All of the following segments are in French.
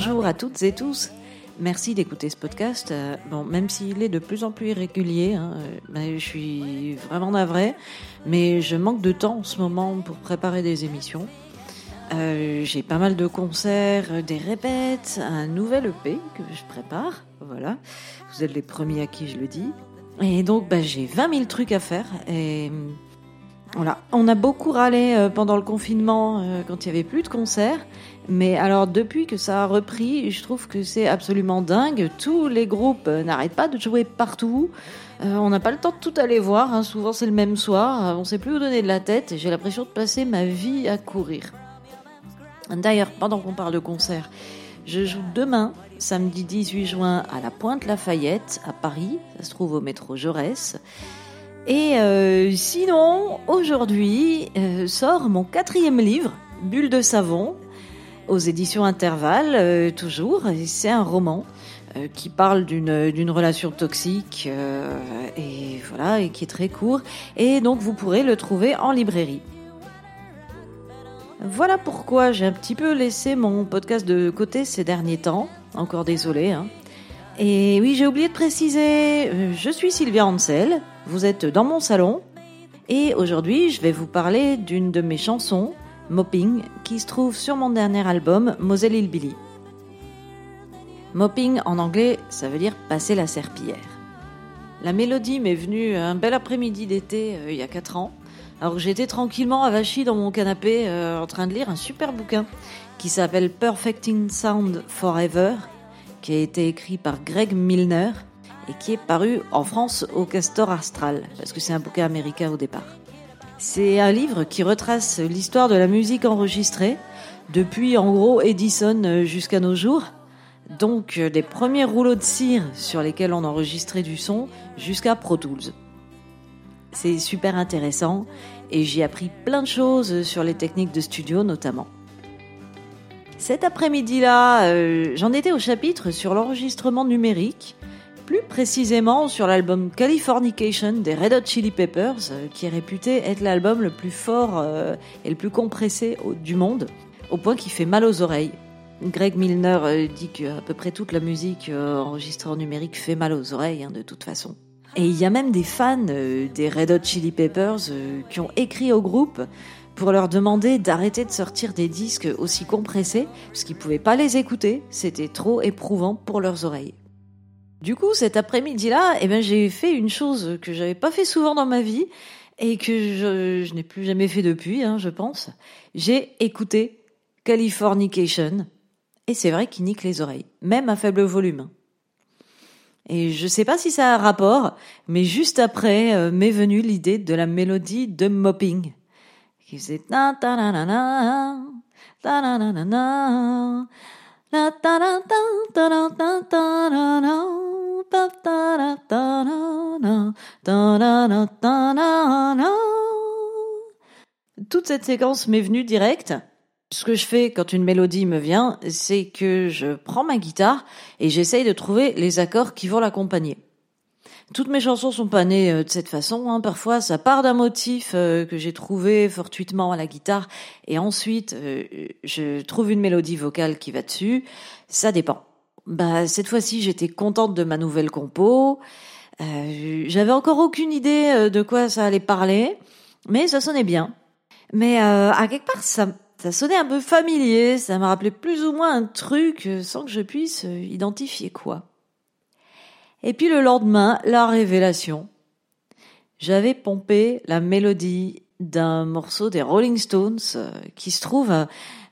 bonjour à toutes et tous. Merci d'écouter ce podcast. Euh, bon, même s'il est de plus en plus irrégulier, hein, euh, ben, je suis vraiment navrée, mais je manque de temps en ce moment pour préparer des émissions. Euh, j'ai pas mal de concerts, des répètes, un nouvel EP que je prépare. Voilà, vous êtes les premiers à qui je le dis. Et donc, ben, j'ai 20 000 trucs à faire. Et voilà, on a beaucoup râlé pendant le confinement quand il y avait plus de concerts. Mais alors depuis que ça a repris, je trouve que c'est absolument dingue. Tous les groupes euh, n'arrêtent pas de jouer partout. Euh, on n'a pas le temps de tout aller voir. Hein. Souvent c'est le même soir. Euh, on ne sait plus où donner de la tête. J'ai l'impression de passer ma vie à courir. D'ailleurs, pendant qu'on parle de concert, je joue demain, samedi 18 juin, à la Pointe Lafayette, à Paris. Ça se trouve au métro Jaurès. Et sinon, aujourd'hui sort mon quatrième livre, Bulle de savon, aux éditions Intervalle, euh, toujours. C'est un roman euh, qui parle d'une relation toxique euh, et voilà et qui est très court. Et donc vous pourrez le trouver en librairie. Voilà pourquoi j'ai un petit peu laissé mon podcast de côté ces derniers temps. Encore désolé. Hein. Et oui, j'ai oublié de préciser, je suis Sylvia Ansel, vous êtes dans mon salon, et aujourd'hui je vais vous parler d'une de mes chansons, Mopping, qui se trouve sur mon dernier album, Moselle Hillbilly. Mopping en anglais, ça veut dire passer la serpillière. La mélodie m'est venue un bel après-midi d'été euh, il y a 4 ans, alors que j'étais tranquillement avachie dans mon canapé euh, en train de lire un super bouquin qui s'appelle Perfecting Sound Forever, qui a été écrit par Greg Milner et qui est paru en France au Castor Astral, parce que c'est un bouquin américain au départ. C'est un livre qui retrace l'histoire de la musique enregistrée, depuis en gros Edison jusqu'à nos jours. Donc des premiers rouleaux de cire sur lesquels on enregistrait du son jusqu'à Pro Tools. C'est super intéressant et j'ai appris plein de choses sur les techniques de studio notamment. Cet après-midi-là, euh, j'en étais au chapitre sur l'enregistrement numérique plus précisément sur l'album Californication des Red Hot Chili Peppers, euh, qui est réputé être l'album le plus fort euh, et le plus compressé du monde, au point qu'il fait mal aux oreilles. Greg Milner euh, dit que peu près toute la musique enregistrée en numérique fait mal aux oreilles, hein, de toute façon. Et il y a même des fans des Red Hot Chili Peppers qui ont écrit au groupe pour leur demander d'arrêter de sortir des disques aussi compressés, parce qu'ils pouvaient pas les écouter, c'était trop éprouvant pour leurs oreilles. Du coup, cet après-midi-là, eh ben, j'ai fait une chose que j'avais pas fait souvent dans ma vie et que je, n'ai plus jamais fait depuis, hein, je pense. J'ai écouté Californication et c'est vrai qu'il nique les oreilles, même à faible volume. Et je sais pas si ça a rapport, mais juste après euh, m'est venue l'idée de la mélodie de Mopping, qui faisait toute cette séquence m'est venue direct. Ce que je fais quand une mélodie me vient, c'est que je prends ma guitare et j'essaye de trouver les accords qui vont l'accompagner. Toutes mes chansons sont pas nées euh, de cette façon. Hein. Parfois, ça part d'un motif euh, que j'ai trouvé fortuitement à la guitare, et ensuite, euh, je trouve une mélodie vocale qui va dessus. Ça dépend. Bah cette fois-ci, j'étais contente de ma nouvelle compo. J'avais encore aucune idée de quoi ça allait parler, mais ça sonnait bien. Mais à quelque part, ça, ça sonnait un peu familier. Ça m'a rappelé plus ou moins un truc sans que je puisse identifier quoi. Et puis le lendemain, la révélation. J'avais pompé la mélodie d'un morceau des Rolling Stones qui se trouve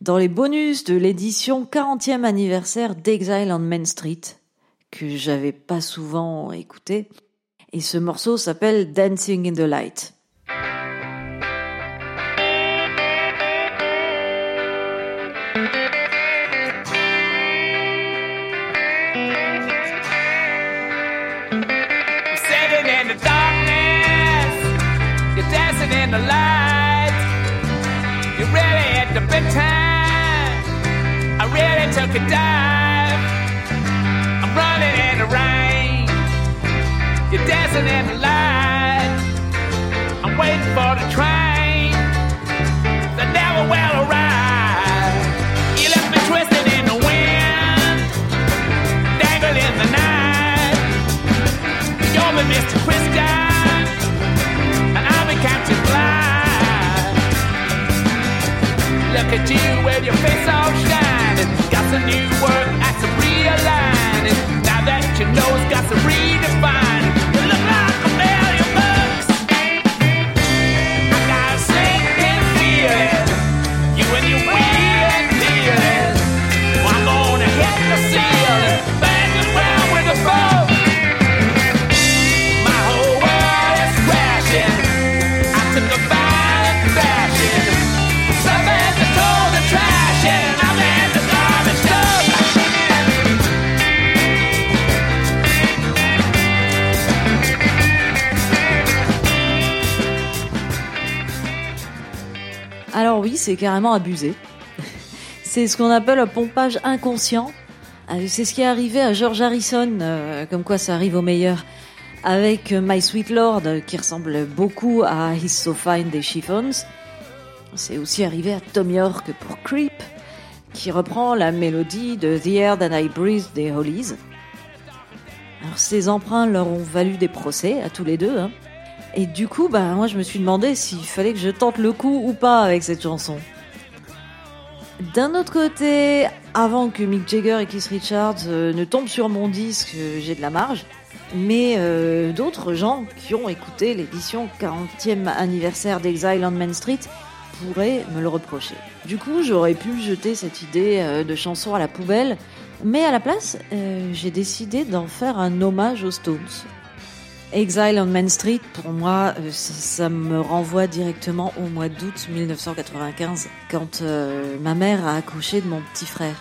dans les bonus de l'édition 40e anniversaire d'Exile on Main Street, que j'avais pas souvent écouté. Et ce morceau s'appelle Dancing in the Light. took a dive. I'm running in the rain. You're dancing in the light. I'm waiting for the train that never will arrive. You left me twisted in the wind, dangling in the night. You're with Mr. Christian, and I became too blind. Look at you with your face all shut. C'est carrément abusé. c'est ce qu'on appelle un pompage inconscient. Euh, C'est ce qui est arrivé à George Harrison, euh, comme quoi ça arrive au meilleur, avec euh, My Sweet Lord, qui ressemble beaucoup à He's So Fine des Chiffons. C'est aussi arrivé à Tom York pour Creep, qui reprend la mélodie de The Air That I Breathe des Hollies. Alors ces emprunts leur ont valu des procès à tous les deux. Hein. Et du coup, bah moi je me suis demandé s'il fallait que je tente le coup ou pas avec cette chanson. D'un autre côté, avant que Mick Jagger et Keith Richards euh, ne tombent sur mon disque, euh, j'ai de la marge. Mais euh, d'autres gens qui ont écouté l'édition 40e anniversaire d'Exile on Main Street pourraient me le reprocher. Du coup, j'aurais pu jeter cette idée de chanson à la poubelle, mais à la place, j'ai décidé d'en faire un hommage aux Stones. Exile on Main Street, pour moi, euh, ça, me renvoie directement au mois d'août 1995, quand euh, ma mère a accouché de mon petit frère.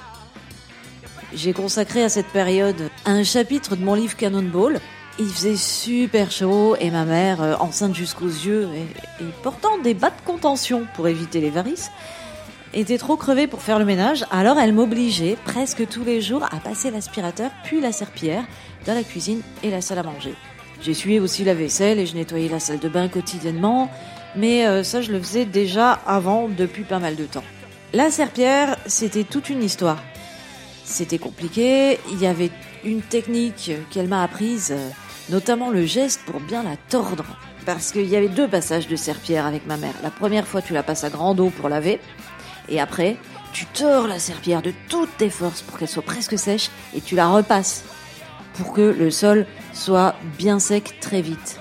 J'ai consacré à cette période un chapitre de mon livre Cannonball. Il faisait super chaud et ma mère, euh, enceinte jusqu'aux yeux et, et portant des bas de contention pour éviter les varices, était trop crevée pour faire le ménage, alors elle m'obligeait presque tous les jours à passer l'aspirateur puis la serpillière dans la cuisine et la salle à manger. J'essuyais aussi la vaisselle et je nettoyais la salle de bain quotidiennement, mais euh, ça je le faisais déjà avant depuis pas mal de temps. La serpillière, c'était toute une histoire. C'était compliqué, il y avait une technique qu'elle m'a apprise, euh, notamment le geste pour bien la tordre. Parce qu'il y avait deux passages de serpillière avec ma mère. La première fois, tu la passes à grande eau pour laver. Et après, tu tords la serpillière de toutes tes forces pour qu'elle soit presque sèche et tu la repasses pour que le sol soit bien sec très vite.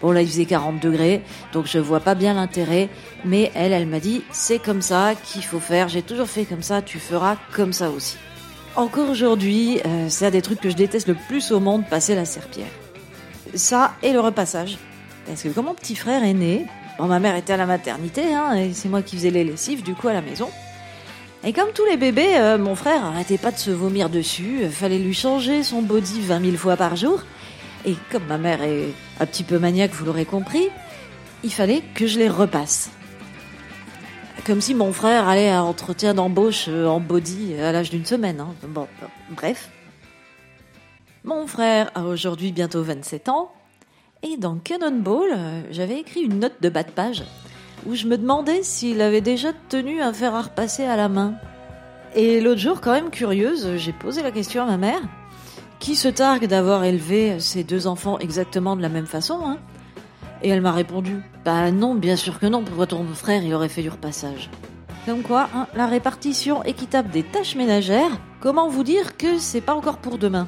Bon là il faisait 40 degrés, donc je vois pas bien l'intérêt, mais elle, elle m'a dit c'est comme ça qu'il faut faire, j'ai toujours fait comme ça, tu feras comme ça aussi. Encore aujourd'hui, euh, c'est un des trucs que je déteste le plus au monde, passer la serpillière. Ça et le repassage. Parce que quand mon petit frère est né, bon ma mère était à la maternité, hein, et c'est moi qui faisais les lessives du coup à la maison. Et comme tous les bébés, euh, mon frère arrêtait pas de se vomir dessus, euh, fallait lui changer son body 20 000 fois par jour. Et comme ma mère est un petit peu maniaque, vous l'aurez compris, il fallait que je les repasse. Comme si mon frère allait à entretien d'embauche euh, en body à l'âge d'une semaine. hein. Bon, bref. Mon frère a aujourd'hui bientôt 27 ans. Et dans Cannonball, j'avais écrit une note de bas de page où je me demandais s'il avait déjà tenu un fer à repasser à la main. Et l'autre jour, quand même curieuse, j'ai posé la question à ma mère, qui se targue d'avoir élevé ses deux enfants exactement de la même façon, hein? Et elle m'a répondu, bah non, bien sûr que non, pourquoi ton frère il aurait fait du repassage Comme quoi, hein, la répartition équitable des tâches ménagères, comment vous dire que c'est pas encore pour demain?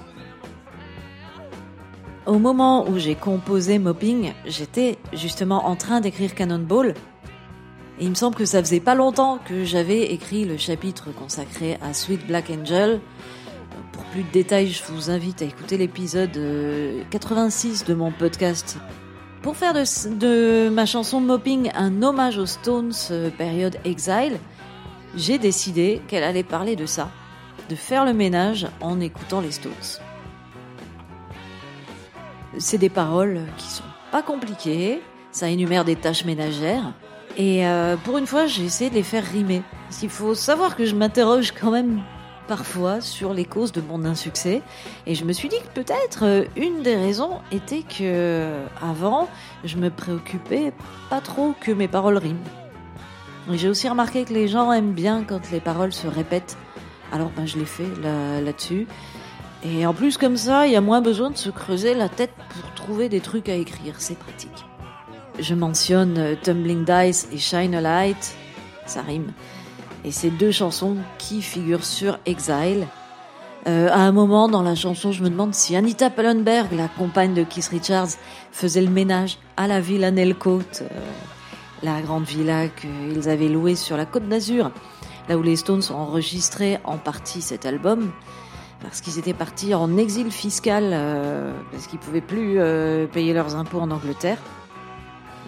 Au moment où j'ai composé Mopping, j'étais justement en train d'écrire Cannonball, il me semble que ça faisait pas longtemps que j'avais écrit le chapitre consacré à Sweet Black Angel. Pour plus de détails, je vous invite à écouter l'épisode euh, 86 de mon podcast. Pour faire de, de ma chanson Mopping un hommage aux Stones euh, période Exile, j'ai décidé qu'elle allait parler de ça, de faire le ménage en écoutant les Stones. C'est des paroles qui sont pas compliquées, ça énumère des tâches ménagères, et euh, pour une fois, j'ai essayé de les faire rimer. Qu'il faut savoir que je m'interroge quand même parfois sur les causes de mon insuccès. Et je me suis dit que peut-être euh, une des raisons était que euh, avant, je me préoccupais pas trop que mes paroles riment. J'ai aussi remarqué que les gens aiment bien quand les paroles se répètent. Alors ben, je l'ai fait là- là-dessus. Et en plus, comme ça, il y a moins besoin de se creuser la tête pour trouver des trucs à écrire. C'est pratique. Je mentionne euh, Tumbling Dice et Shine a Light. Ça rime. Et ces deux chansons qui figurent sur Exile. Euh, à un moment dans la chanson, je me demande si Anita Pallenberg, la compagne de Keith Richards, faisait le ménage à la villa Nelcote, euh, la grande villa qu'ils avaient louée sur la côte d'Azur, là où les Stones ont enregistré en partie cet album, parce qu'ils étaient partis en exil fiscal, parce qu'ils pouvaient plus payer leurs impôts en Angleterre.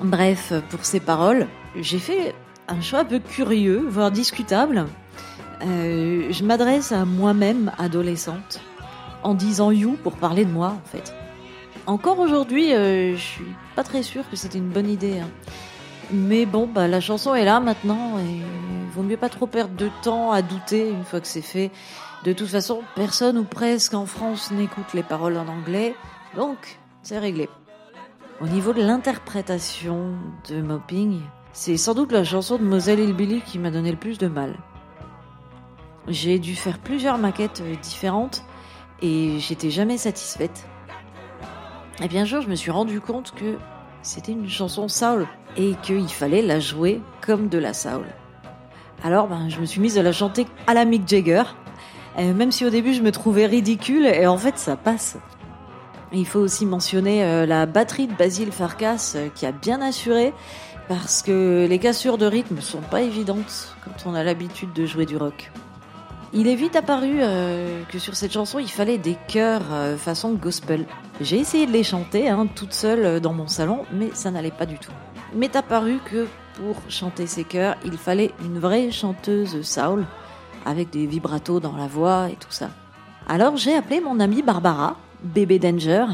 Bref, pour ces paroles, j'ai fait un choix un peu curieux, voire discutable. Euh, je m'adresse à moi-même, adolescente, en disant you pour parler de moi, en fait. Encore aujourd'hui, euh, je suis pas très sûre que c'était une bonne idée. hein. Mais bon, bah, la chanson est là maintenant et vaut mieux pas trop perdre de temps à douter une fois que c'est fait. De toute façon, personne ou presque en France n'écoute les paroles en anglais, donc c'est réglé. Au niveau de l'interprétation de Mopping, c'est sans doute la chanson de Moselle Hillbilly qui m'a donné le plus de mal. J'ai dû faire plusieurs maquettes différentes et j'étais jamais satisfaite. Et bien un jour, je me suis rendu compte que c'était une chanson soul et qu'il fallait la jouer comme de la soul. Alors, ben, je me suis mise à la chanter à la Mick Jagger, même si au début je me trouvais ridicule, et en fait ça passe. Il faut aussi mentionner euh, la batterie de Basile Farkas euh, qui a bien assuré, parce que les cassures de rythme sont pas évidentes quand on a l'habitude de jouer du rock. Il est vite apparu euh, que sur cette chanson, il fallait des chœurs façon gospel. J'ai essayé de les chanter hein, toute seule dans mon salon, mais ça n'allait pas du tout. M'est apparu que pour chanter ces chœurs, il fallait une vraie chanteuse soul, avec des vibratos dans la voix et tout ça. Alors j'ai appelé mon amie Barbara, bébé Danger,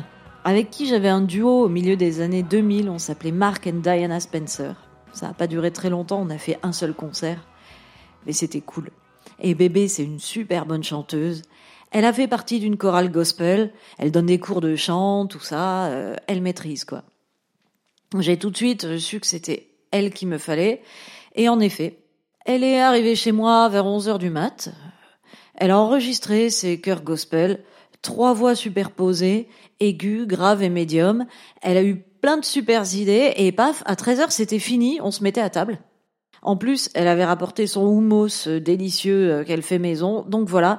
avec qui j'avais un duo au milieu des années 2000, on s'appelait Mark and Diana Spencer. Ça n'a pas duré très longtemps, on a fait un seul concert, mais c'était cool. Et Bébé, c'est une super bonne chanteuse. Elle a fait partie d'une chorale gospel. Elle donne des cours de chant, tout ça. euh, elle maîtrise, quoi. J'ai tout de suite su que c'était elle qu'il me fallait. Et en effet, elle est arrivée chez moi vers 11 heures du mat. Elle a enregistré ses chœurs gospel, trois voix superposées, aiguës, graves et médium. Elle a eu plein de super idées et paf, à 13 heures, c'était fini, on se mettait à table. En plus, elle avait rapporté son hummus délicieux euh, qu'elle fait maison. Donc voilà,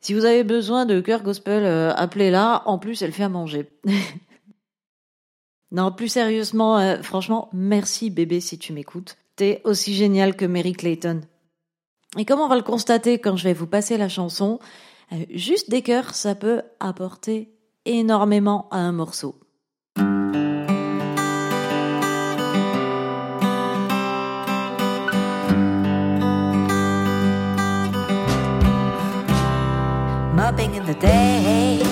si vous avez besoin de cœur gospel, euh, appelez-la. En plus, elle fait à manger. non, plus sérieusement, euh, franchement, merci bébé si tu m'écoutes. T'es aussi génial que Mary Clayton. Et comme on va le constater quand je vais vous passer la chanson, juste des cœurs, ça peut apporter énormément à un morceau. mopping in the day,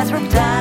that's from time.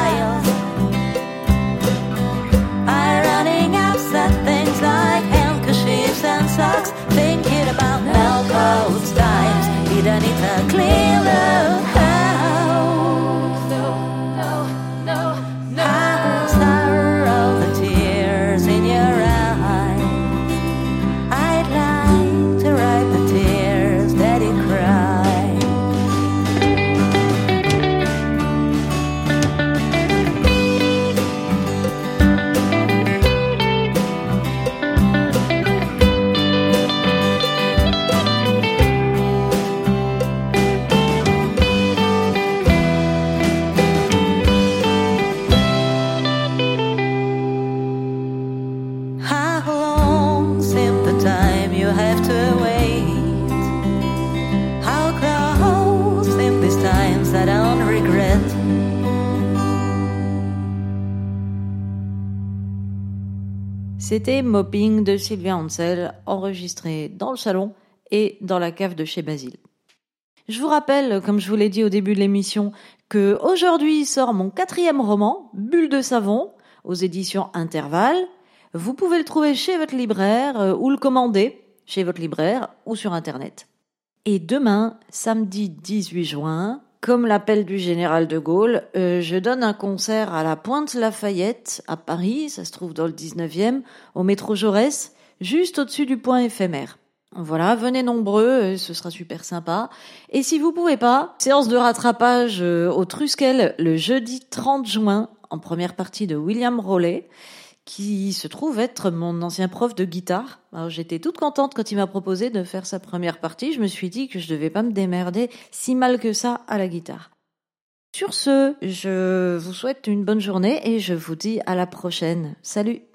C'était Mopping de Sylvia Ansel, enregistré dans le salon et dans la cave de chez Basile. Je vous rappelle, comme je vous l'ai dit au début de l'émission, que aujourd'hui sort mon quatrième roman, Bulle de savon, aux éditions Intervalle. Vous pouvez le trouver chez votre libraire euh, ou le commander chez votre libraire ou sur Internet. Et demain, samedi 18 juin, comme l'appel du général de Gaulle, euh, je donne un concert à la Pointe Lafayette, à Paris, ça se trouve dans le 19e, au métro Jaurès, juste au-dessus du point éphémère. Voilà, venez nombreux, euh, ce sera super sympa. Et si vous pouvez pas, séance de rattrapage euh, au Truskel le jeudi 30 juin, en première partie de William Rollet, qui se trouve être mon ancien prof de guitare. J'étais toute contente quand il m'a proposé de faire sa première partie. Je me suis dit que je devais pas me démerder si mal que ça à la guitare. Sur ce, je vous souhaite une bonne journée et je vous dis à la prochaine. Salut